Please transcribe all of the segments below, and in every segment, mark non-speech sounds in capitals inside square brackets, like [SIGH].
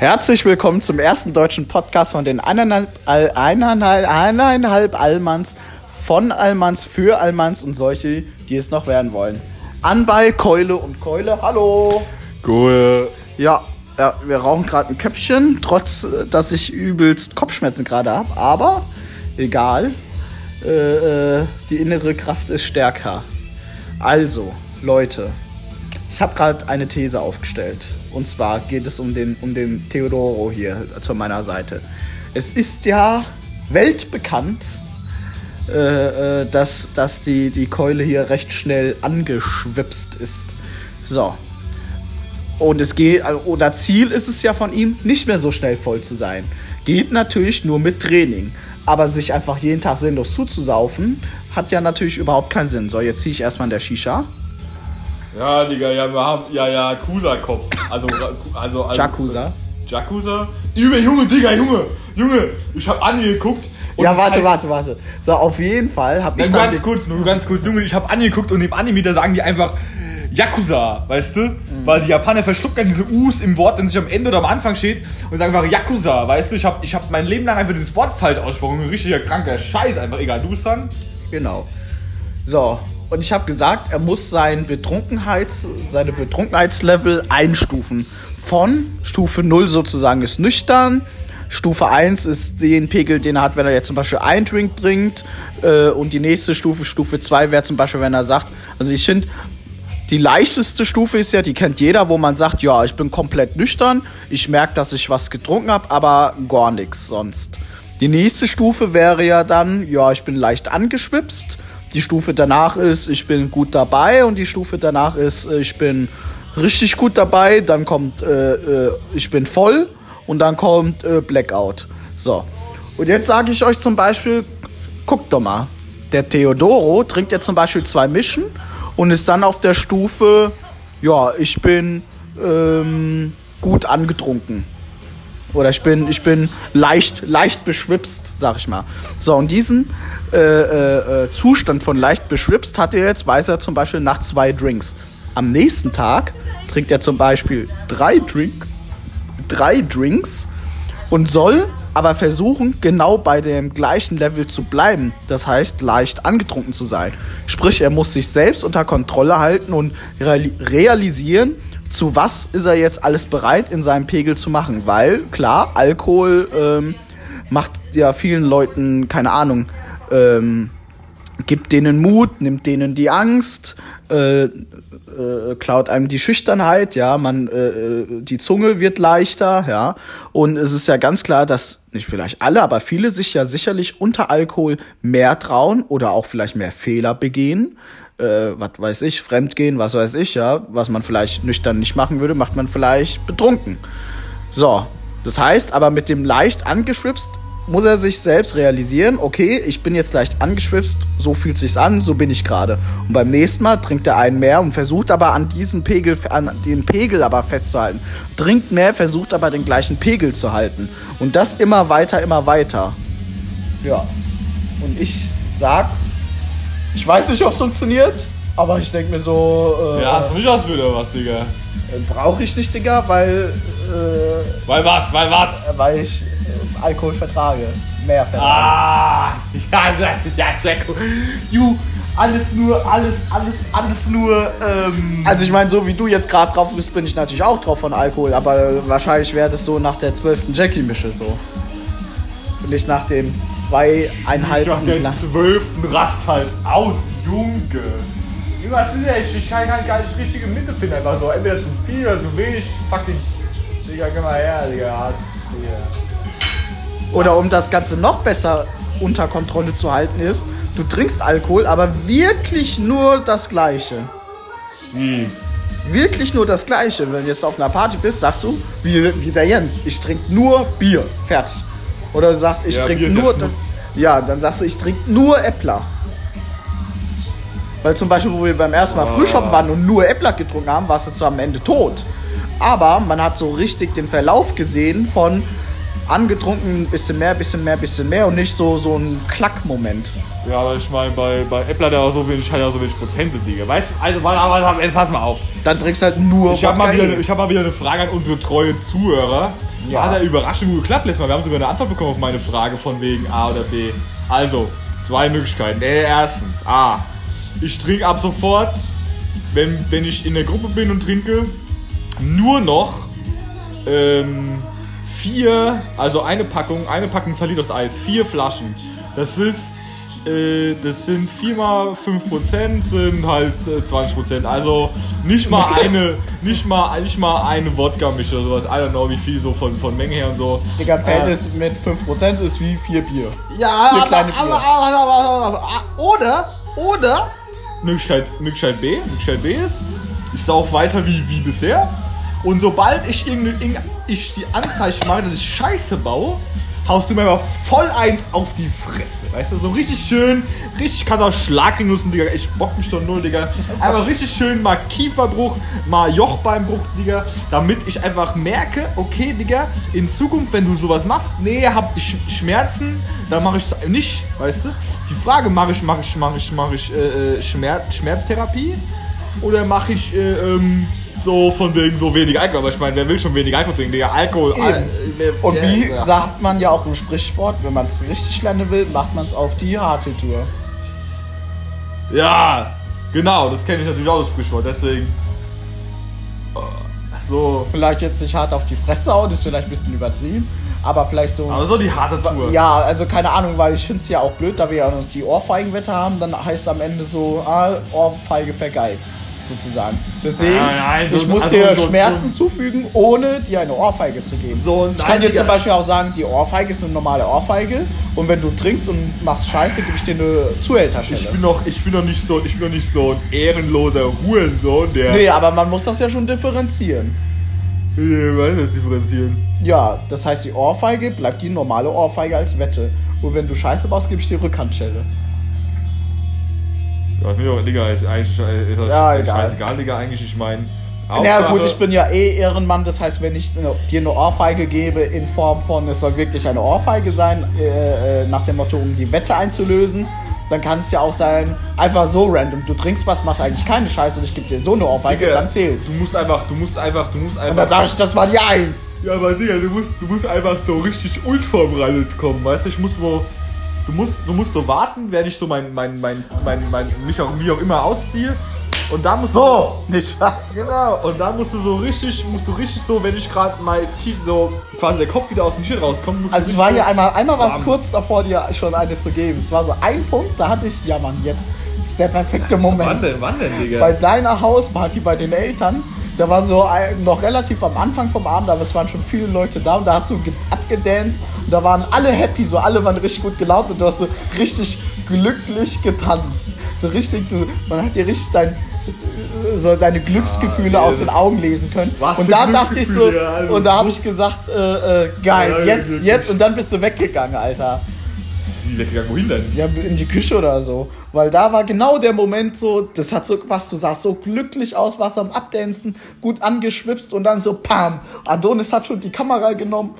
Herzlich willkommen zum ersten deutschen Podcast von den eineinhalb, Al- eineinhalb, eineinhalb Allmanns, von Allmanns, für Allmanns und solche, die es noch werden wollen. Anbei, Keule und Keule, hallo! Cool. Ja, ja wir rauchen gerade ein Köpfchen, trotz, äh, dass ich übelst Kopfschmerzen gerade habe, aber egal. Äh, äh, die innere Kraft ist stärker. Also, Leute, ich habe gerade eine These aufgestellt. Und zwar geht es um den, um den Theodoro hier zu meiner Seite. Es ist ja weltbekannt, äh, äh, dass, dass die, die Keule hier recht schnell angeschwipst ist. So. Und es geht, oder Ziel ist es ja von ihm, nicht mehr so schnell voll zu sein. Geht natürlich nur mit Training. Aber sich einfach jeden Tag sinnlos zuzusaufen, hat ja natürlich überhaupt keinen Sinn. So, jetzt ziehe ich erstmal in der Shisha. Ja, Digga, ja, wir haben, ja, ja, Kusa-Kopf. Also, also, also. Jakuza. Jakuza? Übel, Junge, Digga, Junge, Junge, ich hab angeguckt. und Ja, warte, heißt- warte, warte. So, auf jeden Fall habe ich Nur ganz kurz, nur ganz kurz, Junge, ich hab angeguckt und im Anime, da sagen die einfach Yakuza, weißt du? Mhm. Weil die Japaner verschlucken dann diese U's im Wort, das sich am Ende oder am Anfang steht und sagen einfach Yakuza, weißt du? Ich hab, ich hab mein Leben lang einfach dieses Wort falsch ausgesprochen, ein richtiger kranker Scheiß, einfach egal, du bist dann? Genau. So, und ich habe gesagt, er muss sein Betrunkenheits, seine Betrunkenheitslevel einstufen. Von Stufe 0 sozusagen ist nüchtern. Stufe 1 ist den Pegel, den er hat, wenn er jetzt zum Beispiel einen Drink trinkt. Äh, und die nächste Stufe, Stufe 2, wäre zum Beispiel, wenn er sagt, also ich finde, die leichteste Stufe ist ja, die kennt jeder, wo man sagt, ja, ich bin komplett nüchtern, ich merke, dass ich was getrunken habe, aber gar nichts sonst. Die nächste Stufe wäre ja dann, ja, ich bin leicht angeschwipst. Die Stufe danach ist, ich bin gut dabei und die Stufe danach ist, ich bin richtig gut dabei. Dann kommt, äh, äh, ich bin voll und dann kommt äh, Blackout. So. Und jetzt sage ich euch zum Beispiel, guckt doch mal. Der Theodoro trinkt jetzt zum Beispiel zwei Mischen und ist dann auf der Stufe, ja, ich bin ähm, gut angetrunken. Oder ich bin, ich bin leicht, leicht beschwipst, sag ich mal. So, und diesen äh, äh, äh, Zustand von leicht beschwipst hat er jetzt, weiß er zum Beispiel nach zwei Drinks. Am nächsten Tag trinkt er zum Beispiel drei, Drink, drei Drinks und soll aber versuchen, genau bei dem gleichen Level zu bleiben. Das heißt, leicht angetrunken zu sein. Sprich, er muss sich selbst unter Kontrolle halten und reali realisieren, zu was ist er jetzt alles bereit in seinem Pegel zu machen. Weil, klar, Alkohol ähm, macht ja vielen Leuten, keine Ahnung, ähm, gibt denen Mut, nimmt denen die Angst, äh, äh, klaut einem die Schüchternheit, ja, man, äh, äh, die Zunge wird leichter, ja. Und es ist ja ganz klar, dass nicht vielleicht alle, aber viele sich ja sicherlich unter Alkohol mehr trauen oder auch vielleicht mehr Fehler begehen. Äh, was weiß ich, Fremdgehen, was weiß ich, ja, was man vielleicht nüchtern nicht machen würde, macht man vielleicht betrunken. So, das heißt, aber mit dem leicht angeschwipst muss er sich selbst realisieren, okay, ich bin jetzt leicht angeschwipst, so fühlt sich's an, so bin ich gerade. Und beim nächsten Mal trinkt er einen mehr und versucht aber an diesem Pegel, an den Pegel aber festzuhalten. Trinkt mehr, versucht aber den gleichen Pegel zu halten. Und das immer weiter, immer weiter. Ja. Und ich sag, ich weiß nicht, ob es funktioniert, aber ich denke mir so, äh, Ja, hast du nicht ausbildet oder was, Digga? brauche ich nicht, Digga, weil, äh, Weil was, weil was? weil ich äh, Alkohol vertrage. Mehr vertrage. Ah, [LAUGHS] ja, ja, Jacko. You, alles nur, alles, alles, alles nur, ähm. Also ich meine, so wie du jetzt gerade drauf bist, bin ich natürlich auch drauf von Alkohol, aber wahrscheinlich wäre das so nach der zwölften Jackie-Mische so. Nicht nach dem Ich zweieinhalben dachte, der zwölften Rast halt aus, Junge. Was ist denn? Ich kann gar nicht richtige Mitte finden, einfach so. Entweder zu viel oder zu wenig. Fucking. Digga, geh mal her, Digga. Oder um das Ganze noch besser unter Kontrolle zu halten ist, du trinkst Alkohol, aber wirklich nur das Gleiche. Wie? Wirklich nur das Gleiche. Wenn du jetzt auf einer Party bist, sagst du, wie, wie der Jens, ich trinke nur Bier. Fertig. Oder du sagst, ich Ja, trinke nur. Das, ja, dann sagst du, ich trinke nur Äppler. Weil zum Beispiel, wo wir beim ersten Mal Ah. Frühschoppen waren und nur Äppler getrunken haben, warst du zwar am Ende tot. Aber man hat so richtig den Verlauf gesehen von angetrunken, bisschen mehr, bisschen mehr, bisschen mehr und nicht so, so ein Klackmoment. Ja, aber ich meine, bei, bei Äppler, der war so wenig, hat ja so wenig Prozent sind, Digga. Weißt du? Also, pass mal auf. Dann trinkst du halt nur Ich habe mal, Wodka wieder- E. ich hab mal wieder eine Frage an unsere treue Zuhörer. Ja. Hat er überraschend gut geklappt letztes Mal. Wir haben sogar eine Antwort bekommen auf meine Frage von wegen A oder B. Also, zwei Möglichkeiten. Erstens, A. Ich trinke ab sofort, wenn, wenn ich in der Gruppe bin und trinke, nur noch ähm, vier, also eine Packung, eine Packung Salitos Eis, vier Flaschen. Das ist, äh, das sind 4 mal 5% sind halt äh, 20%. Also nicht mal eine, nicht mal, nicht mal eine Wodka-Mische oder sowas. I don't know, wie viel so von, von Menge her und so. Digga, ein Verhältnis äh, mit 5% ist wie 4 Bier. Ja, aber, kleine Bier. aber, aber, aber, aber, aber, oder, oder, Möglichkeit, Möglichkeit B, Möglichkeit B ist, ich sauf weiter wie, wie bisher. Und sobald ich irgende, irgende, ich die Anzeichen mache, dass ich Scheiße baue, haust du mir mal voll ein auf die Fresse. Weißt du, so richtig schön, richtig kann auch Schlagringnussen, Digga. Ich bock mich doch null, Digga. Einfach richtig schön mal Kieferbruch, mal Jochbeinbruch, Digga. Damit ich einfach merke, okay, Digga, in Zukunft, wenn du sowas machst, nee, hab ich Schmerzen, dann mache ich es nicht, weißt du? Die Frage, mache ich, mache ich, mache ich, mache ich äh, äh, Schmerz, Schmerztherapie? Oder mache ich äh, ähm, so von wegen so wenig Alkohol? Aber ich meine, wer will schon wenig Alkohol trinken? Digga, Alkohol. Al äh, Und äh, wie ja. sagt man ja auch im Sprichwort, wenn man es richtig lernen will, macht man es auf die harte Tour. Ja, genau, das kenne ich natürlich auch das Sprichwort, deswegen. So. Vielleicht jetzt nicht hart auf die Fresse hauen, ist vielleicht ein bisschen übertrieben, aber vielleicht so. Aber so die harte Tour. Ja, also keine Ahnung, weil ich finde es ja auch blöd, da wir ja noch die Ohrfeigenwette haben, dann heißt es am Ende so, ah, Ohrfeige vergeigt, sozusagen. Deswegen, Nein, nein, so- ich muss also dir so- Schmerzen zufügen, ohne dir eine Ohrfeige zu geben. So, ich kann dir zum Beispiel auch sagen, die Ohrfeige ist eine normale Ohrfeige und wenn du trinkst und machst Scheiße, gebe ich dir eine Zuhälterstelle. Ich bin noch, ich bin noch nicht so, ich bin noch nicht so ein ehrenloser Hurensohn, der. nee, aber man muss das ja schon differenzieren. Nee, was das differenzieren? Ja, das heißt, die Ohrfeige bleibt die normale Ohrfeige als Wette. Und wenn du Scheiße baust, gebe ich dir Rückhandschelle. Ja, mir doch, Digga, ist eigentlich äh, ist das Ja, egal. scheißegal, Digga, eigentlich, ich meine. Ja gut, ich bin ja eh Ehrenmann, das heißt, wenn ich dir eine Ohrfeige gebe in Form von, es soll wirklich eine Ohrfeige sein, äh, äh, nach dem Motto, um die Wette einzulösen, dann kann es ja auch sein, einfach so random, du trinkst was, machst eigentlich keine Scheiße und ich gebe dir so eine Ohrfeige, Digga, dann zählt's. Du musst einfach, du musst einfach, du musst einfach. Und dann sag ich, das war die Eins. Ja, aber Digga, du musst, du musst einfach so richtig unvorbereitet kommen, weißt du? Ich muss wo. Du musst, du musst so warten, während ich so mein, mein, mein, mein, mein, mich auch, wie auch immer ausziehe. Und da musst du. So, nicht was. Genau, und dann musst du so richtig, musst du richtig so, wenn ich gerade mal tief so quasi der Kopf wieder aus dem Schild rauskommt, musst Also du es war ja einmal, einmal war es kurz davor, dir schon eine zu geben. Es war so ein Punkt, da hatte ich, ja Mann, jetzt ist der perfekte Moment. Wann denn, wann denn, Digga? bei deiner Hausparty bei den Eltern, da war so noch relativ am Anfang vom Abend, aber es waren schon viele Leute da und da hast du ge- abgedanced und da waren alle happy, so alle waren richtig gut gelaunt und du hast so richtig glücklich getanzt. So richtig, du, man hat dir richtig dein, so deine Glücksgefühle Ah, aus den Augen lesen können. Was und da dachte ich so, ja, und da habe ich gesagt, äh, äh, geil, Ja, jetzt, jetzt und dann bist du weggegangen, Alter. Wie weggegangen, wohin denn? Ja, in die Küche oder so. Weil da war genau der Moment so, das hat so gepasst, du sahst so glücklich aus, warst am Abdancen, gut angeschwipst und dann so pam. Adonis hat schon die Kamera genommen,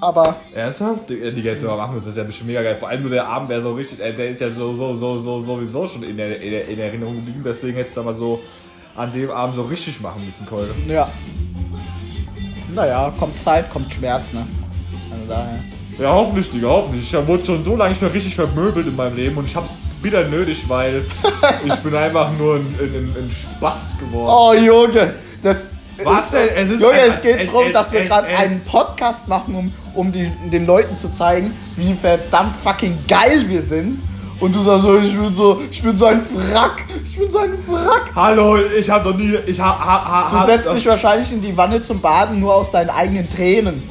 aber Ernsthaft? Digga, Digga, jetzt mal machen müssen, das ist ja bestimmt mega geil. Vor allem nur der Abend wäre so richtig, äh, der ist ja so, so, so, so, sowieso schon in der, in der, in Erinnerung geblieben. Deswegen hättest du da mal so an dem Abend so richtig machen müssen, Keule. ja. Naja, kommt Zeit, kommt Schmerz, ne? Also daher. Ja, hoffentlich, Digga, hoffentlich. Ich wurde schon so lange nicht mehr richtig vermöbelt in meinem Leben und ich hab's wieder nötig, weil [LAUGHS] ich bin einfach nur ein, ein, ein, Spast geworden. Oh Junge, das Was ist, denn? Es ist Junge, ein- es geht darum, dass wir gerade einen Podcast machen, um, um die, den Leuten zu zeigen, wie verdammt fucking geil wir sind. Und du sagst so, ich bin so, ich bin so ein Wrack, ich bin so ein Wrack. Hallo, ich hab doch nie, ich ha, ha, ha, Du setzt dich wahrscheinlich in die Wanne zum Baden nur aus deinen eigenen Tränen.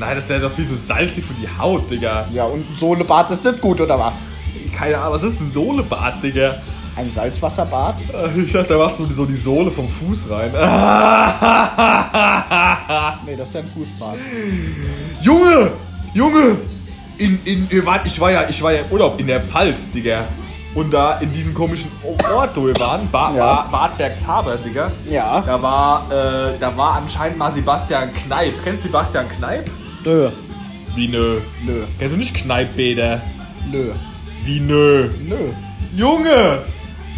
Nein, das ist ja doch viel zu salzig für die Haut, Digga. Ja, und Sohlebad ist nicht gut, oder was? Keine Ahnung, was ist ein Sohlebad, Digga? Ein Salzwasserbad? Ich dachte, da machst du so die Sohle vom Fuß rein. [LAUGHS] Nee, das ist ja ein Fußbad. Junge! Junge! In, in, ich, war ja, ich war ja im Urlaub in der Pfalz, Digga. Und da in diesem komischen Ort, wo wir waren, ba Ja. ba Bad Bergzabern, Digga. Ja. Da war, äh, da war anscheinend mal Sebastian Kneip. Kennst du Sebastian Kneip? Nö, Wie nö? nö, Kennst du nicht Kneippbäder? nö, Wie nö? nö. Junge!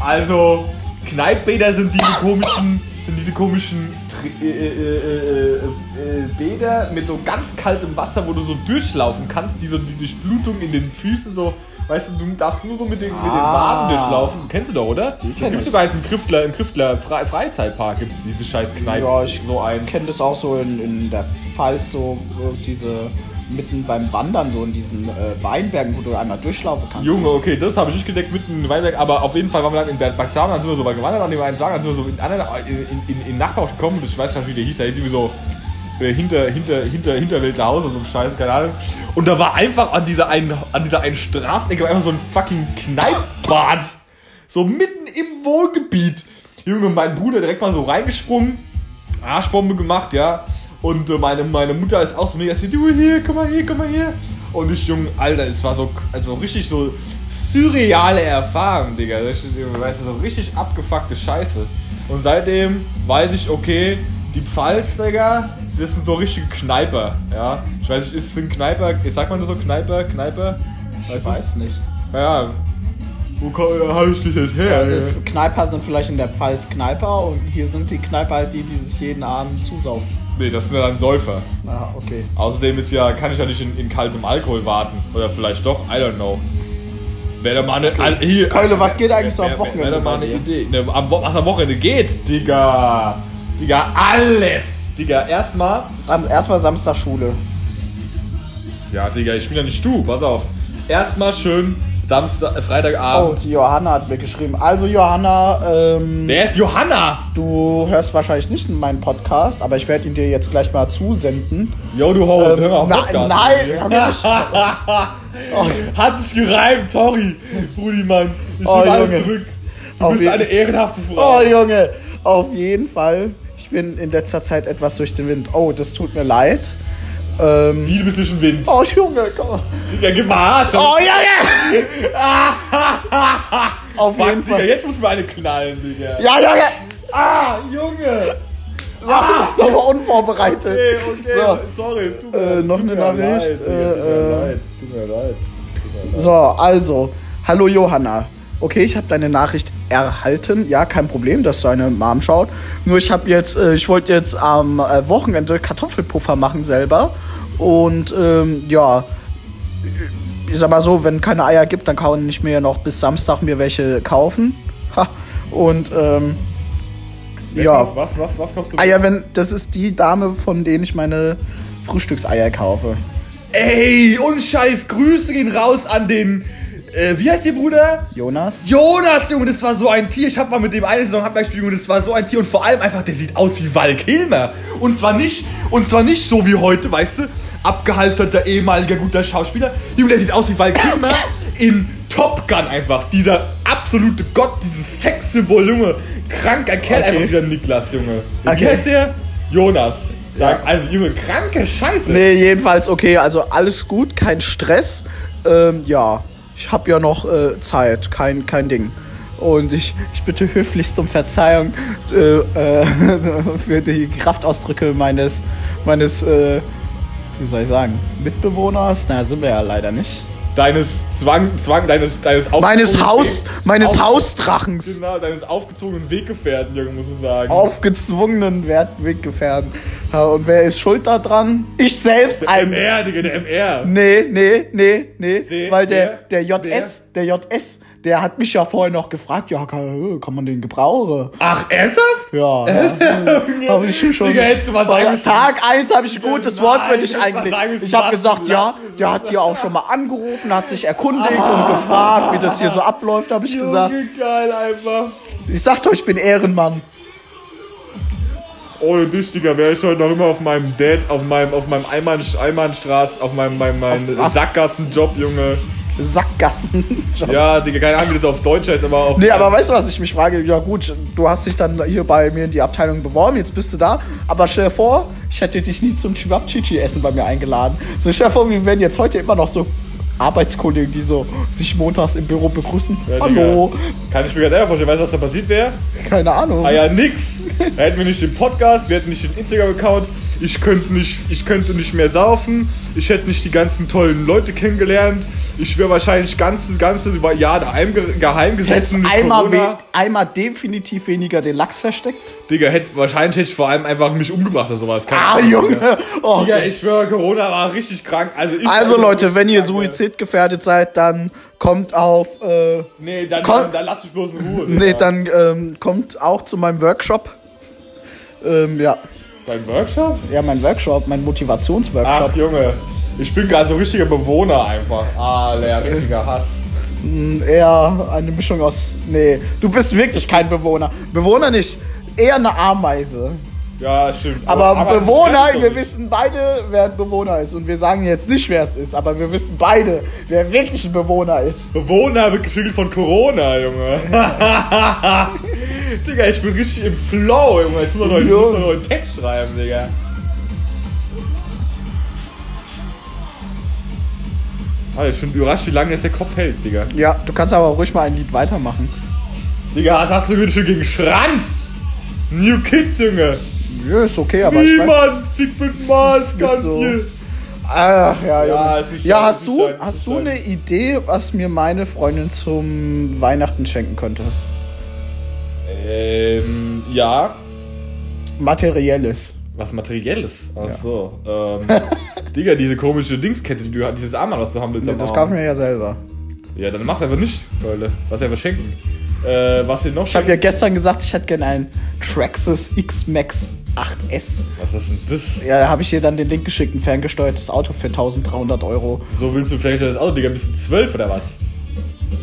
Also, Kneippbäder sind diese komischen, sind diese komischen äh, äh, äh, äh, Bäder mit so ganz kaltem Wasser, wo du so durchlaufen kannst, die so die Durchblutung in den Füßen so, weißt du, du darfst nur so mit den, mit den Ah. Waden durchlaufen. Kennst du doch, oder? Die das ich. sogar jetzt im Kriftler, im Kriftler Fre Freizeitpark gibt's diese scheiß Kneipe. Ja, ich so ein. kenne das auch so in, in der Pfalz, so äh, diese mitten beim Wandern, so in diesen äh, Weinbergen, wo du einmal durchlaufen kannst. Junge, okay, das habe ich nicht gedeckt mitten in Weinberg, aber auf jeden Fall waren wir dann in Bad Baxam, dann sind wir so bei gewandert an dem einen Tag, dann sind wir so in, anderen- in, in, in Nachbarort gekommen, ich weiß nicht, wie der hieß, der hieß irgendwie so äh, hinter, hinter, hinter, oder so ein Scheiß, keine Ahnung. Und da war einfach an dieser einen, an dieser einen Straßenecke einfach so ein fucking Kneippbad. So mitten im Wohngebiet. Junge, mein Bruder direkt mal so reingesprungen, Arschbombe gemacht, ja. Und äh, meine, meine Mutter ist auch so mega, du hier, komm mal hier, komm mal hier. Und ich, Junge, Alter, es war so, also richtig so surreale Erfahrung, Digga. Weißt du, so richtig abgefuckte Scheiße. Und seitdem weiß ich, okay, die Pfalz, Digga, das sind so richtige Kneiper, ja. Ich weiß nicht, ist es ein Kneiper, sagt man das so, Kneiper, Kneiper? Ich Weißt du? weiß nicht. Ja, wo habe ich dich jetzt her? Das Kneiper sind vielleicht in der Pfalz Kneiper und hier sind die Kneiper halt die, die sich jeden Abend zusaufen. Nee, das sind ja dann Säufer. Ah, okay. Außerdem ist ja, kann ich ja nicht in, in kaltem Alkohol warten. Oder vielleicht doch, I don't know. Wäre da mal eine. Al- Hier, Keule, was geht eigentlich so am Wochenende Wäre da mal eine? Idee. Ne, am, was am Wochenende geht, Digga. Digga, alles. Digga, erstmal. Sam erstmal Samstag Schule. Ja, Digga, ich bin ja nicht du, pass auf. Erstmal schön Samstag, äh, Oh, Freitagabend. die Johanna hat mir geschrieben. Also Johanna, ähm, Wer ist Johanna? du hörst wahrscheinlich nicht in meinen Podcast, aber ich werde ihn dir jetzt gleich mal zusenden. Yo, du Ho, Ähm, hör mal auf nein, Podcast. nein, [LAUGHS] Hat sich gereimt, sorry, Brudi, Mann. Ich Oh, nehme alles Junge. zurück. Du Auf bist eine ehrenhafte Frau. Oh Junge, auf jeden Fall. Ich bin in letzter Zeit etwas durch den Wind. Oh, das tut mir leid. Ähm, Wie, du bist durch den Wind. oh Junge, komm. Digga, gib mal Arsch. Oh Junge! [LAUGHS] auf Fuck, jeden Digga, Fall. jetzt muss mir eine knallen, Digga. Ja, Junge! Ah, Junge. So, nochmal unvorbereitet. Okay, okay, So. sorry. es Tut Äh, noch tut eine Nachricht, Leid, äh, äh, leid. Mir leid. Tut mir leid. So, also, hallo Johanna. Okay, ich habe deine Nachricht erhalten. Ja, kein Problem, dass deine Mom schaut. Nur ich habe jetzt, äh, ich wollte jetzt am äh, Wochenende Kartoffelpuffer machen selber. Und ähm, ja, ich sag mal so, wenn keine Eier gibt, dann kann ich mir noch bis Samstag mir welche kaufen. Ha. Und ähm, ja. Was, was, was kaufst du? Eier, wenn das ist die Dame, von denen ich meine Frühstückseier kaufe. Ey, und Scheiß, Grüße gehen raus an den. Äh, wie heißt ihr Bruder? Jonas? Jonas, Junge, das war so ein Tier. Ich hab mal mit dem eine Saison Handball gespielt, Junge, das war so ein Tier. Und vor allem einfach, der sieht aus wie Val Kilmer. Und zwar nicht, und zwar nicht so wie heute, weißt du, abgehalterter ehemaliger guter Schauspieler. Junge, der sieht aus wie Val Kilmer in Top Gun einfach. Dieser absolute Gott, dieses Sexsymbol, Junge. Kranker Kerl, Okay. einfach dieser Niklas, Junge. Wie Okay. heißt der? Jonas. Ja. Also, Junge, kranke Scheiße. Nee, jedenfalls okay, also alles gut, kein Stress. Ähm, ja, ich habe ja noch äh, Zeit, kein, kein Ding. Und ich, ich bitte höflichst um Verzeihung äh, äh, [LAUGHS] für die Kraftausdrücke meines, meines äh, wie soll ich sagen, Mitbewohners. Na, sind wir ja leider nicht. Deines Zwang, Zwang, deines, deines Meines Haus, Weg- meines Hausdrachens. Genau, deines aufgezogenen Weggefährten, Junge, muss ich sagen. Aufgezwungenen Wertweggefährten. Ja, und wer ist schuld daran? Ich selbst. Ein, MR, Digga, der MR. Nee, nee, nee, nee. See, weil der, der JS, der JS, der hat mich ja vorher noch gefragt, ja, kann, kann man den gebrauchen? Ach, ernsthaft? Ja, ja. [LAUGHS] habe ich schon. Digga, hättest du was sagen. Tag 1 habe ich ein gutes Wort für dich eigentlich. Ich habe gesagt, ja, der hat hier auch schon mal angerufen, hat sich erkundigt und gefragt, wie das hier so abläuft, habe ich gesagt. Junge, geil einfach. Ich sagte euch, ich bin Ehrenmann. Ohne dich, Digga, wäre ich heute noch immer auf meinem Dad, auf meinem, auf meinem Einmann, Einmannstraß, auf meinem, meinem, meinem Sackgassenjob, Junge. Sackgassen. [LAUGHS] Ja, Digga, keine Ahnung, wie das auf Deutsch heißt, aber auf. Nee, aber weißt du, was ich mich frage? Ja gut, du hast dich dann hier bei mir in die Abteilung beworben, jetzt bist du da. Aber stell dir vor, ich hätte dich nie zum Chibabchichi-Essen bei mir eingeladen. So stell dir vor, wir wären jetzt heute immer noch so Arbeitskollegen, die so sich montags im Büro begrüßen. Ja, Hallo, Digga. Kann ich mir gerade vorstellen, weißt du, was da passiert wäre? keine Ahnung. Ah ja, nix. Da hätten wir nicht den Podcast, wir hätten nicht den Instagram-Account. Ich könnte nicht, ich könnte nicht mehr saufen, ich hätte nicht die ganzen tollen Leute kennengelernt, ich wäre wahrscheinlich ganze, ganze Jahr daheim ge- geheim Hättest gesessen mit einmal, we einmal definitiv weniger den Lachs versteckt. Digga, hätte, wahrscheinlich hätte ich vor allem einfach mich umgebracht oder sowas. Keine Ah, Ahnung, Junge. Digga. Oh, Digga, ich schwöre, Corona war richtig krank. Also, Also Leute, wenn ihr suizidgefährdet seid, dann kommt auf, äh, Nee, dann, Komm. dann, dann lass mich bloß in Ruhe. nee, Digga. dann ähm, kommt auch zu meinem Workshop. Ähm, ja, Beim Workshop? ja, mein Workshop, mein Motivationsworkshop. Ach, Junge. Ich bin gerade so richtiger Bewohner einfach. Ah, der richtiger Hass. Eher eine Mischung aus, nee, du bist wirklich kein Bewohner. Bewohner nicht, eher eine Ameise. Ja, stimmt. Aber, das Bewohner, wir wissen beide, wer ein Bewohner ist. Und wir sagen jetzt nicht, wer es ist, aber wir wissen beide, wer wirklich ein Bewohner ist. Bewohner wird gespiegelt von Corona, Junge. [LAUGHS] Digga, ich bin richtig im Flow, Junge. Ich muss noch, ich muss noch einen Text schreiben, Digga. Alter, ich bin überrascht, wie lange jetzt der Kopf hält, Digga. Ja, du kannst aber ruhig mal ein Lied weitermachen. Digga, was hast du wieder schon gegen Schranz? New Kids, Junge. Ja, ist okay, aber ich mein, Niemand fickt mit Mars ganz so. viel. Ah, ja, Ja, Junge. ja, dein, hast du, hast du eine Idee, was mir meine Freundin zum Weihnachten schenken könnte? Ähm, ja. Materielles. Was Materielles? Ach so. Ähm, [LAUGHS] Digga, diese komische Dingskette, die du hast, dieses Armband, was du haben willst. Nee, das kaufen wir ja selber. Ja, dann mach's einfach nicht, Leute. Lass einfach schenken. Äh, was wir noch Ich habe ja gestern gesagt, ich hätte gerne einen Traxxas X-Max 8S. Was ist denn das? Ja, da habe ich dir dann den Link geschickt, ein ferngesteuertes Auto für 1300 Euro. So willst du vielleicht das Auto, Digga, bist du zwölf oder was?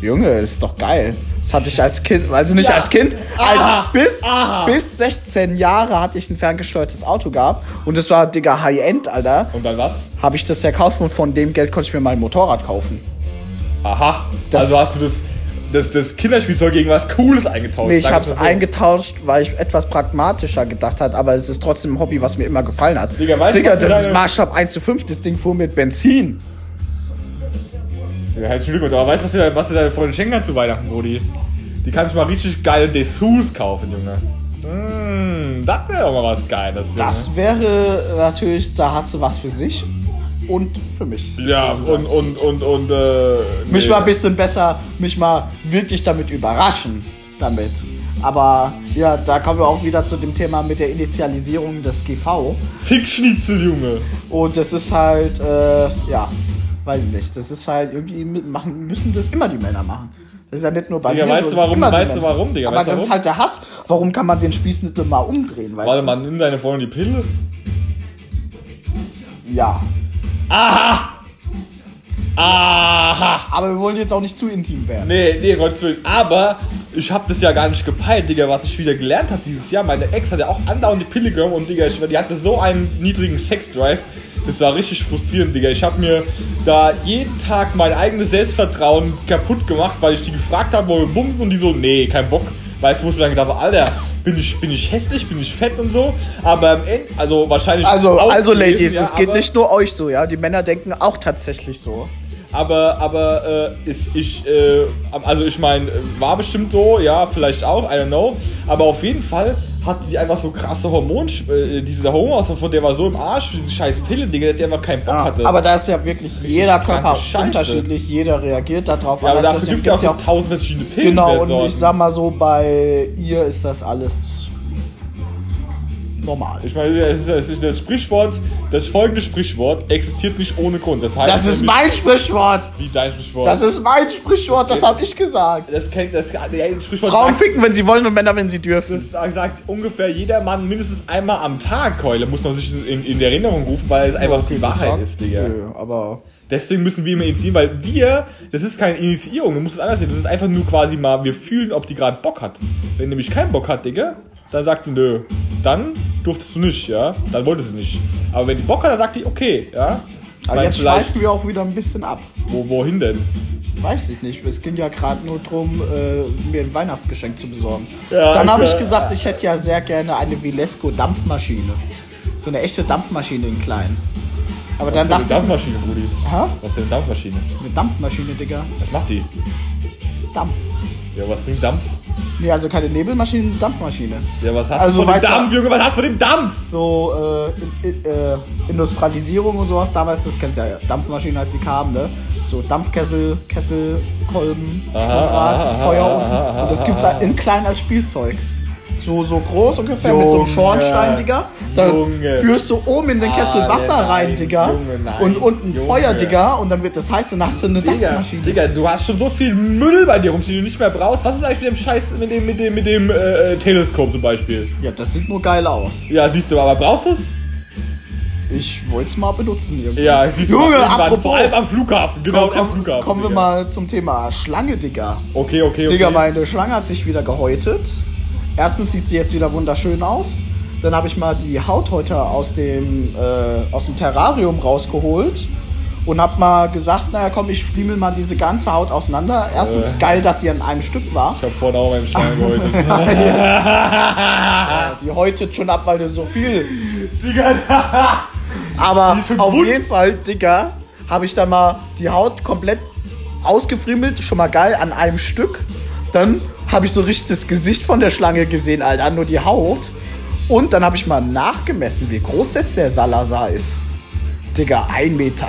Junge, ist doch geil. Das hatte ich als Kind, also nicht Ja. als Kind, Aha. als bis, Aha. bis 16 Jahre hatte ich ein ferngesteuertes Auto gehabt und das war, Digga, High-End, Alter. Und dann was? Habe ich das ja gekauft und von dem Geld konnte ich mir mal ein Motorrad kaufen. Aha. Das- also hast du das, das, das Kinderspielzeug gegen was Cooles eingetauscht. Nee, ich habe es eingetauscht, weil ich etwas pragmatischer gedacht habe, aber es ist trotzdem ein Hobby, was mir immer gefallen hat. Digga, weißt du, Digga das ist deine- Maßstab 1 zu 5, das Ding fuhr mit Benzin. Ja, herzlichen Glückwunsch. Aber weißt du, was dir, was deine Freundin schenken kann zu Weihnachten, Brudi? Die kann sich mal richtig geile Dessous kaufen, Junge. Mmh, das wäre doch mal was Geiles, Junge. Das wäre natürlich, da hat sie was für sich und für mich. ja, sozusagen. und, und, und, und, äh. mich nee. mal ein bisschen besser, mich mal wirklich damit überraschen damit. Aber ja, da kommen wir auch wieder zu dem Thema mit der Initialisierung des GV. Fickschnitzel, Junge. Und das ist halt, äh, ja, weiß ich nicht. Das ist halt irgendwie machen müssen das immer die Männer machen. Das ist ja nicht nur bei Digga, mir weißt so, du ist warum- weißt du warum, Digga? Aber das ist warum? halt der Hass. Warum kann man den Spieß nicht mal umdrehen, weißt Warte du? mal, nimm deine Freundin die Pille. Ja. Aha! Aha! Aber wir wollen jetzt auch nicht zu intim werden. Nee, nee, Gottes Willen. Aber ich hab das ja gar nicht gepeilt, Digga, was ich wieder gelernt habe dieses Jahr. Meine Ex hat ja auch andauernd die Pille genommen und, Digga, ich, die hatte so einen niedrigen Sexdrive. Das war richtig frustrierend, Digga. Ich habe mir da jeden Tag mein eigenes Selbstvertrauen kaputt gemacht, weil ich die gefragt habe, wo wir bumsen und die so, nee, kein Bock. Weißt du, wo ich mir dann gedacht habe, Alter, bin ich, bin ich hässlich, bin ich fett und so. Aber am Ende, also wahrscheinlich. Also, auch also gewesen, Ladies, ja, es geht nicht nur euch so, ja. Die Männer denken auch tatsächlich so. Aber, aber äh, ist, ich, äh, also ich meine, war bestimmt so, ja, vielleicht auch, I don't know. Aber auf jeden Fall hatte die einfach so krasse Hormon, äh, diese Hormonauswahl von der war so im Arsch, diese scheiß Pille, Digga, dass sie einfach keinen Bock hatte. Aber da ist ja wirklich jeder kranke Körper unterschiedlich, jeder reagiert darauf. ja, aber dafür gibt es ja auch, tausend verschiedene Pillen. Genau, und ich sag mal so, bei ihr ist das alles normal. Ich meine, das, ist, das, das Sprichwort, das folgende Sprichwort existiert nicht ohne Grund. Das heißt, Das ist mein Sprichwort! Wie dein Sprichwort? Das ist mein Sprichwort, das habe ich gesagt. das kennt das, ja, das Sprichwort Frauen sagt- ficken, wenn sie wollen und Männer, wenn sie dürfen. Das sagt ungefähr jeder Mann mindestens einmal am Tag Keule, muss man sich in, in Erinnerung rufen, weil es einfach die Wahrheit ist, Digga. Nö, aber Deswegen müssen wir immer initiieren, weil wir, das ist keine Initiierung, du musst es anders sehen, das ist einfach nur quasi mal, wir fühlen, ob die gerade Bock hat. Wenn nämlich keinen Bock hat, Digga, dann sagt die, nö, dann durftest du nicht, ja, dann wollte sie nicht. Aber wenn die Bock hat, dann sagt die, okay, ja. Aber Weil jetzt schweifen wir auch wieder ein bisschen ab. wo, wohin denn? Weiß ich nicht. Es ging ja gerade nur darum, äh, mir ein Weihnachtsgeschenk zu besorgen. Ja, Dann habe ich, gesagt, ich hätte ja sehr gerne eine Vilesco Dampfmaschine. So eine echte Dampfmaschine in klein. Aber Was dann ist denn eine Dampfmaschine, Brudi? ich, hä? Was ist denn eine Dampfmaschine? Eine Dampfmaschine, Digga. Was macht die? Dampf. Ja, was bringt Dampf? Nee, also keine Nebelmaschine, Dampfmaschine. Ja, was hast Also du von dem Dampf, Junge? Was hast du von dem Dampf? So äh, in, äh, Industrialisierung und sowas. Damals, das kennst du ja, Dampfmaschinen, als die kamen, ne? So Dampfkessel, Kesselkolben, aha, Feuer aha, aha, Und das gibt's aha. in klein als Spielzeug. So, so groß ungefähr mit so einem Junge, Schornstein, Digga. Da Junge. führst du oben in den Kessel Ah, Wasser nein, rein, Digga. Junge, nein, und unten Junge. Feuer, Digga. Und dann wird das heiß und hast du eine Digga, Dampfmaschine. Digga, du hast schon so viel Müll bei dir rumstehen, den du nicht mehr brauchst. Was ist eigentlich mit dem Scheiß, mit dem, mit dem, mit dem äh, äh, Teleskop zum Beispiel? Ja, das sieht nur geil aus. Ja, siehst du, aber brauchst du es? Ich wollte es mal benutzen irgendwie. Ja, siehst du. Junge, irgendwann, apropos. Vor allem am Flughafen, genau, Komm, am komm, Flughafen. kommen wir Digga. mal zum Thema Schlange, Digga. Okay, okay, okay. Digga, meine Schlange hat sich wieder gehäutet. Erstens sieht sie jetzt wieder wunderschön aus. Dann habe ich mal die Hauthäuter aus dem, äh, aus dem Terrarium rausgeholt und habe mal gesagt, naja komm, ich friemel mal diese ganze Haut auseinander. Erstens Äh. geil, dass sie an einem Stück war. Ich hab vorhin auch meinem Stein [LAUGHS] gehäutet. Die häutet schon ab, weil du so viel Digga, Aber auf wund. jeden Fall, Digga, habe ich dann mal die Haut komplett ausgefriemelt, schon mal geil an einem Stück. Dann habe ich so richtig das Gesicht von der Schlange gesehen, Alter, nur die Haut. Und dann habe ich mal nachgemessen, wie groß jetzt der Salazar ist. Digga, 1,40 Meter.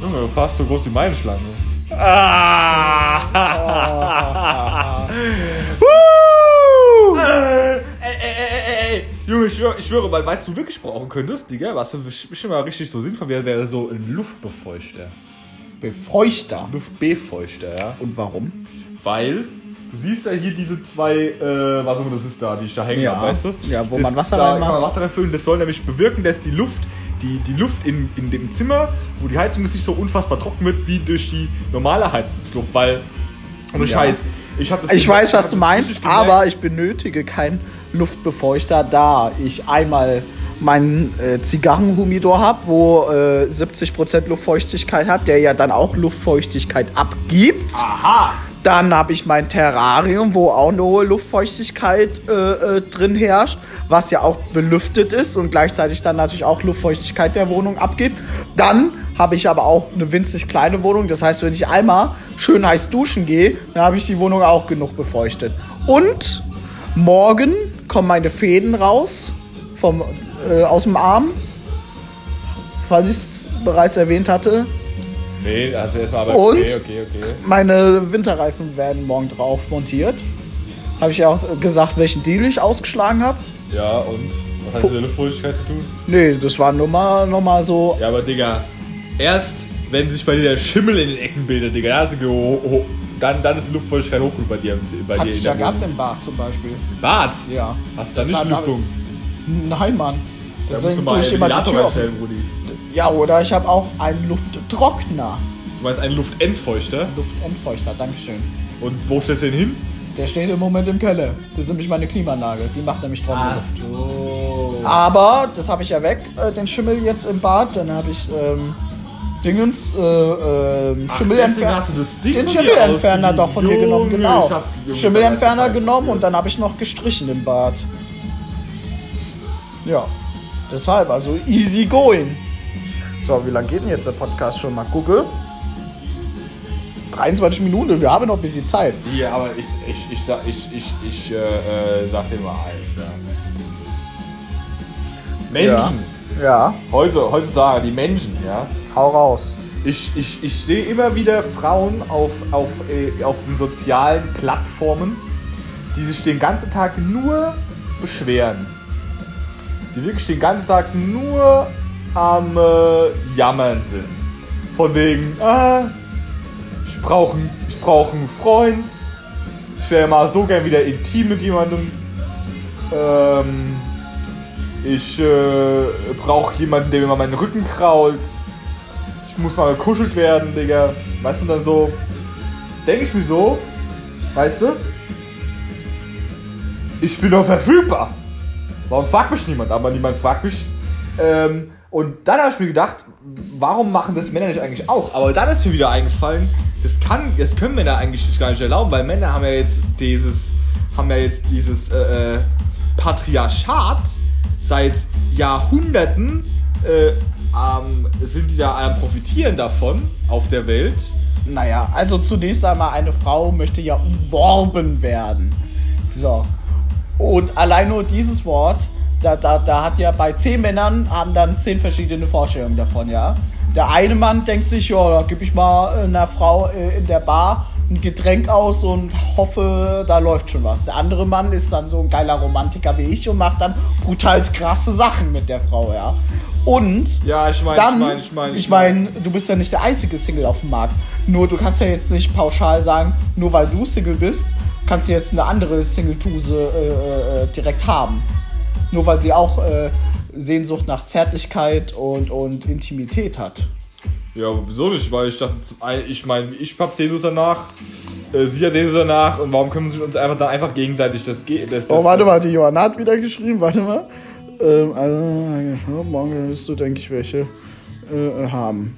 Junge, fast so groß wie meine Schlange. Ah. [LAUGHS] Ey, ey, ey, ey, ey. Junge, ich schwöre, ich schwöre, weil weißt du wirklich brauchen könntest, Digga, was du bestimmt mal richtig so sinnvoll wäre, wäre so ein Luftbefeuchter. Befeuchter. Luftbefeuchter, ja. Und warum? Weil, du siehst ja hier diese zwei, äh, was auch immer das ist da, die ich da hängen Ja. habe, weißt du? Ja, wo das, man Wasser da reinmacht. kann man Wasser reinfüllen. Das soll nämlich bewirken, dass die Luft, die, die Luft in, in dem Zimmer, wo die Heizung ist, nicht so unfassbar trocken wird, wie durch die normale Heizungsluft, weil, ohne Ja. Scheiß, ich habe das... Ich weiß, was hab du meinst, aber ich benötige keinen Luftbefeuchter, da ich einmal meinen äh, Zigarrenhumidor habe, wo äh, 70% Luftfeuchtigkeit hat, der ja dann auch Luftfeuchtigkeit abgibt. Aha! Dann habe ich mein Terrarium, wo auch eine hohe Luftfeuchtigkeit äh, äh, drin herrscht, was ja auch belüftet ist und gleichzeitig dann natürlich auch Luftfeuchtigkeit der Wohnung abgibt. Dann habe ich aber auch eine winzig kleine Wohnung. Das heißt, wenn ich einmal schön heiß duschen gehe, dann habe ich die Wohnung auch genug befeuchtet. Und morgen kommen meine Fäden raus vom, äh, aus dem Arm. Falls ich es bereits erwähnt hatte, Nee, also erstmal aber Und? okay, okay, okay. meine Winterreifen werden morgen drauf montiert. Habe ich ja auch gesagt, welchen Deal ich ausgeschlagen habe. Ja, und? Was hat das mit der Luftfeuchtigkeit zu tun? Nee, das war nur mal, noch mal so. Ja, aber Digga, erst wenn sich bei dir der Schimmel in den Ecken bildet, Digga, da hast du geho- ho- dann, dann ist die Luftfeuchtigkeit hoch genug bei dir, bei Hatte dir ich ja gehabt im Bad zum Beispiel. Bad? Ja. Hast du da nicht hat- Lüftung? Nein, Mann. Deswegen mal tue ich immer die Tür offen. Brudi. Ja, oder ich habe auch einen Lufttrockner. Du meinst einen Luftentfeuchter? Luftentfeuchter, Dankeschön. Und wo stellst du den hin? Der steht im Moment im Keller. Das ist nämlich meine Klimaanlage. Die macht nämlich Trockenluft. so. Aber das habe ich ja weg, äh, den Schimmel jetzt im Bad. Dann habe ich ähm, Dingens, äh, ähm, Schimmelentferner. hast du das Ding Den Schimmelentferner doch von Junge, genommen, genau. Schimmelentferner genommen und dann habe ich noch gestrichen im Bad. Ja, deshalb, also easy going. So, wie lange geht denn jetzt der Podcast schon? Mal gucke. 23 Minuten, wir haben noch ein bisschen Zeit. Ja, aber ich, ich, ich, sag- ich, ich, ich äh, äh, sag dir mal eins, ja. Menschen, Ja, heute, heutzutage, die Menschen, ja. hau raus. Ich, ich, ich sehe immer wieder Frauen auf, auf, äh, auf den sozialen Plattformen, die sich den ganzen Tag nur beschweren. Die wirklich den ganzen Tag nur am äh, Jammern sind. Von wegen, ah, ich brauche ich brauch einen Freund, ich wäre mal so gern wieder intim mit jemandem. Ähm, ich äh, brauche jemanden, der mir mal meinen Rücken krault. Ich muss mal gekuschelt werden, Digga. Weißt du, dann so, denke ich mir so, weißt du, ich bin doch verfügbar. Warum fragt mich niemand? Aber niemand fragt mich. Ähm, und dann habe ich mir gedacht, warum machen das Männer nicht eigentlich auch? Aber dann ist mir wieder eingefallen, das kann, das können Männer eigentlich sich gar nicht erlauben, weil Männer haben ja jetzt dieses, haben ja jetzt dieses äh, äh, Patriarchat seit Jahrhunderten äh, ähm, sind die da am profitieren davon auf der Welt. Naja, also zunächst einmal, eine Frau möchte ja umworben werden. So. Und allein nur dieses Wort, da, da, da hat ja bei zehn Männern haben dann zehn verschiedene Vorstellungen davon, ja. Der eine Mann denkt sich, ja, da gebe ich mal einer Frau äh, in der Bar ein Getränk aus und hoffe, da läuft schon was. Der andere Mann ist dann so ein geiler Romantiker wie ich und macht dann brutal krasse Sachen mit der Frau, ja. Und Ja, ich meine, dann, ich meine, ich meine. ich meine, du bist ja nicht der einzige Single auf dem Markt. Nur du kannst ja jetzt nicht pauschal sagen, nur weil du Single bist, kannst du jetzt eine andere Single-Tuse äh, äh, direkt haben. Nur weil sie auch äh, Sehnsucht nach Zärtlichkeit und, und Intimität hat. Ja, wieso nicht? Weil ich dachte, ich meine, ich hab Sehnsucht danach, äh, sie hat Sehnsucht danach und warum können wir uns einfach da einfach gegenseitig das geht? Das, das, Oh, warte das, mal, die Johanna hat wieder geschrieben, warte mal. Ähm, also, morgen wirst du, denke ich, welche äh, haben.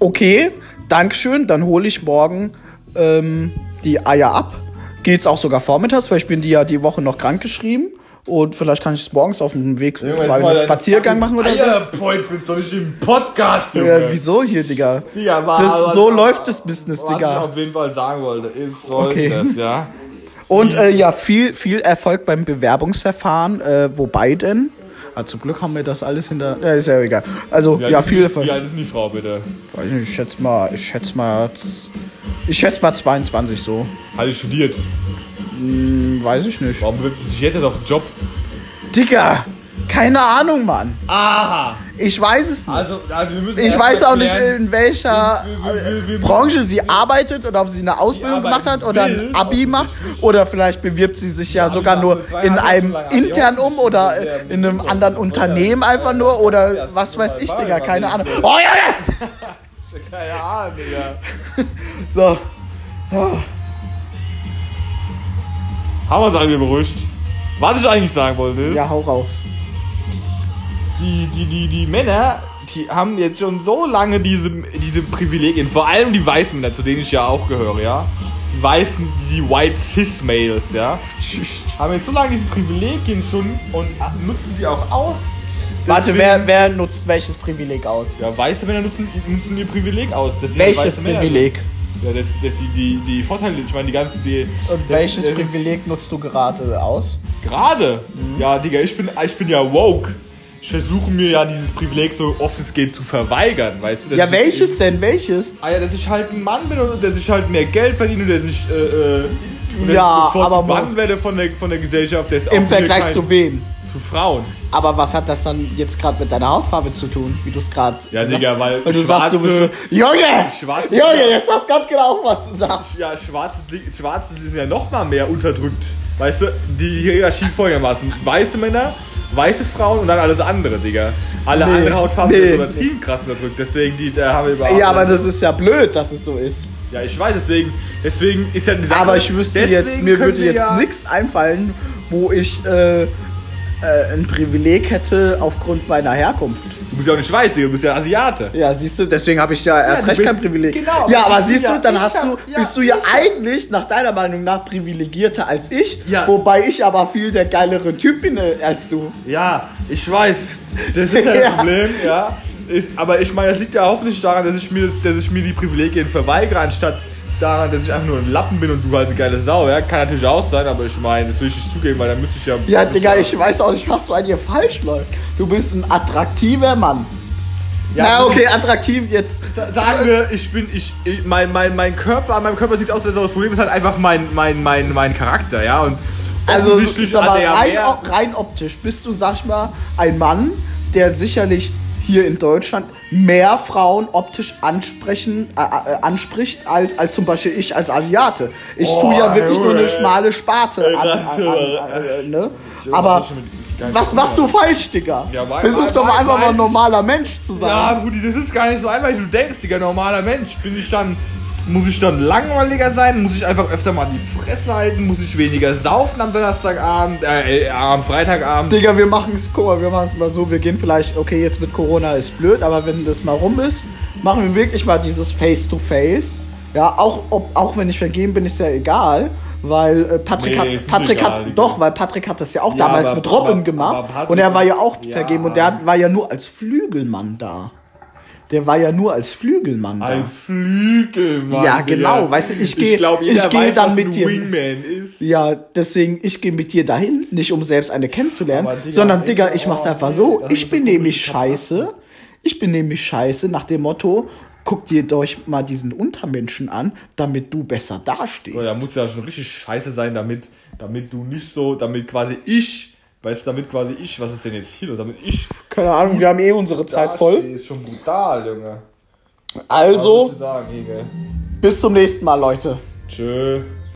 Okay, Dankeschön, dann hole ich morgen ähm, die Eier ab. Geht's auch sogar vormittags, weil ich bin die ja die Woche noch krank geschrieben. Und vielleicht kann ich es morgens auf dem Weg Junge, mal einen Spaziergang machen oder so. Eierpoint bist doch nicht im Podcast, Junge. Ja, wieso hier, Digga? Digga, aber- das, so läuft das Business, Was ich Digga. auf jeden Fall sagen wollte, ist Okay. folgendes, ja. Und äh, ja, viel, viel Erfolg beim Bewerbungsverfahren. Äh, wobei denn? Ah, zum Glück haben wir das alles hinter. Ja, ist ja egal. Also, ja, alt ist viel die- Erfolg. Wie alt ist denn die Frau, bitte? Weiß nicht, ich schätze mal, ich schätze mal, ich schätze mal 22 so. Hat die studiert? Hm, weiß ich nicht. Warum bewirbt sie sich jetzt erst auf den Job? Digga, keine Ahnung, Mann. Aha! Ich weiß es nicht. Also, also wir müssen Ich weiß auch nicht, in welcher Wir- wir- Branche sie arbeitet oder ob sie eine Ausbildung gemacht hat oder will, ein Abi macht oder vielleicht bewirbt sie sich ja sogar nur in einem intern um oder Ja, in einem ja, anderen ja, Unternehmen ja, einfach ja, nur ja, oder ja, was ja, weiß ja, ich, ja, Digga, ja, keine ja, Ahnung. ja. Oh ja, [LAUGHS] Keine Ahnung, Digga. So, Haben wir uns alle beruhigt. Was ich eigentlich sagen wollte ist, ja, hau raus. Die, die, die, die Männer, die haben jetzt schon so lange diese, diese Privilegien, vor allem die weißen Männer, zu denen ich ja auch gehöre, ja. Die weißen, die White Cis Males, ja. [LAUGHS] Haben jetzt so lange diese Privilegien schon und nutzen die auch aus. Warte, Deswegen- wer, wer nutzt welches Privileg aus? Ja, weiße Männer nutzen, nutzen ihr Privileg aus. dass sie Welches Privileg? Ja, dass sie die, die Vorteile, ich meine, die ganzen, die. Und das- welches das Privileg nutzt du gerade aus? Gerade? Ja, Digga, ich bin, ich bin ja woke. Ich versuche mir ja dieses Privileg so oft es geht zu verweigern, weißt du? Ja, welches denn? Welches? Ah ja, dass ich halt ein Mann bin und dass ich halt mehr Geld verdiene dass ich, äh, äh, und Ja, aber- behandelt werde von der, von der Gesellschaft. auch Im Vergleich kein- zu wem? Zu Frauen. Aber was hat das dann jetzt gerade mit deiner Hautfarbe zu tun, wie du es gerade Ja, Digga, weil Weil du sagst, du bist so, schwarze- Junge! Schwarze- Junge, jetzt sagst ganz genau, was du sagst. Ja, Schwarze, Schwarze sind ja noch mal mehr unterdrückt. Weißt du, die Hierarchie ist folgendermaßen. Weiße Männer, weiße Frauen und dann alles andere, Digga. Alle Nee, anderen Hautfarben nee. sind übertrieben krass unterdrückt. Deswegen, die da haben wir überhaupt... Ja, aber das ist ja blöd, dass es so ist. Ja, ich weiß, deswegen, deswegen ist ja die Sache... Aber ich wüsste jetzt, mir würde jetzt ja, nichts einfallen, wo ich äh, äh, ein Privileg hätte aufgrund meiner Herkunft. Du bist ja auch nicht Digga, du bist ja Asiate. Ja, siehst du, deswegen habe ich ja erst du recht bist- kein Privileg. genau, ja, aber siehst ja- du, dann hast du, ja, bist du ja eigentlich nach deiner Meinung nach privilegierter als ich, Ja. wobei ich aber viel der geilere Typ bin äh, als du. Ja, ich weiß. Das ist ja das [LAUGHS] Ja. Problem, ja. Ist, aber ich meine, das liegt ja hoffentlich daran, dass ich, mir das, dass ich mir die Privilegien verweigere, anstatt daran, dass ich einfach nur ein Lappen bin und du halt eine geile Sau. Ja, kann natürlich auch sein, aber ich meine, das will ich nicht zugeben, weil dann müsste ich ja. Ja, Digga, ich weiß auch nicht, was bei dir falsch läuft. Du bist ein attraktiver Mann. Ja, Na, okay, attraktiv jetzt. Sagen wir, ich bin, ich, ich mein, mein, mein Körper, an meinem Körper sieht aus, als das Problem ist halt einfach mein, mein, mein, mein Charakter, ja, und Also, sag mal, rein, rein optisch bist du, sag ich mal, ein Mann, der sicherlich hier in Deutschland mehr Frauen optisch ansprechen, äh, äh, anspricht, als, als zum Beispiel ich als Asiate. Ich Oh, tue ja wirklich nur eine schmale Sparte an, an, an, äh, ne? Aber was machst du falsch, Digga? Ja, weil- Versuch weil- doch mal einfach mal ein normaler Mensch zu sein. Ja, Brudi, das ist gar nicht so einfach, wie du denkst, Digga, normaler Mensch. Bin ich dann, muss ich dann langweiliger sein? Muss ich einfach öfter mal die Fresse halten? Muss ich weniger saufen am Donnerstagabend, äh, äh am Freitagabend? Digga, wir machen es, guck mal, wir machen es mal so, wir gehen vielleicht, okay, jetzt mit Corona ist blöd, aber wenn das mal rum ist, machen wir wirklich mal dieses Face-to-Face. Ja, auch, ob, auch wenn ich vergeben bin, ist ja egal, weil äh, Patrick Nee, hat, Patrick egal, hat, doch, weil Patrick hat das ja auch Ja, damals aber- mit Robin aber- gemacht aber Patrick- und er war ja auch Ja. vergeben und der war ja nur als Flügelmann da. Der war ja nur als Flügelmann da. Als Flügelmann. Ja, genau, Digga. weißt du, ich geh- glaub, jeder ich geh weiß, dann was mit ein dir- Wingman ist. Ja, deswegen, ich gehe mit dir dahin, nicht um selbst eine kennenzulernen, Digga, sondern Digga, ich mach's oh, einfach nee, so. Ich bin nämlich scheiße. Ich bin nämlich scheiße nach dem Motto, guck dir euch mal diesen Untermenschen an, damit du besser dastehst. So, da muss ja schon richtig scheiße sein, damit, damit du nicht so, damit quasi ich, weißt du, damit quasi ich, was ist denn jetzt hier los, damit ich Keine Ahnung, wir haben eh unsere Zeit voll. dastehe, ist schon brutal, Junge. Was Also, sagen, bis zum nächsten Mal, Leute. Tschö.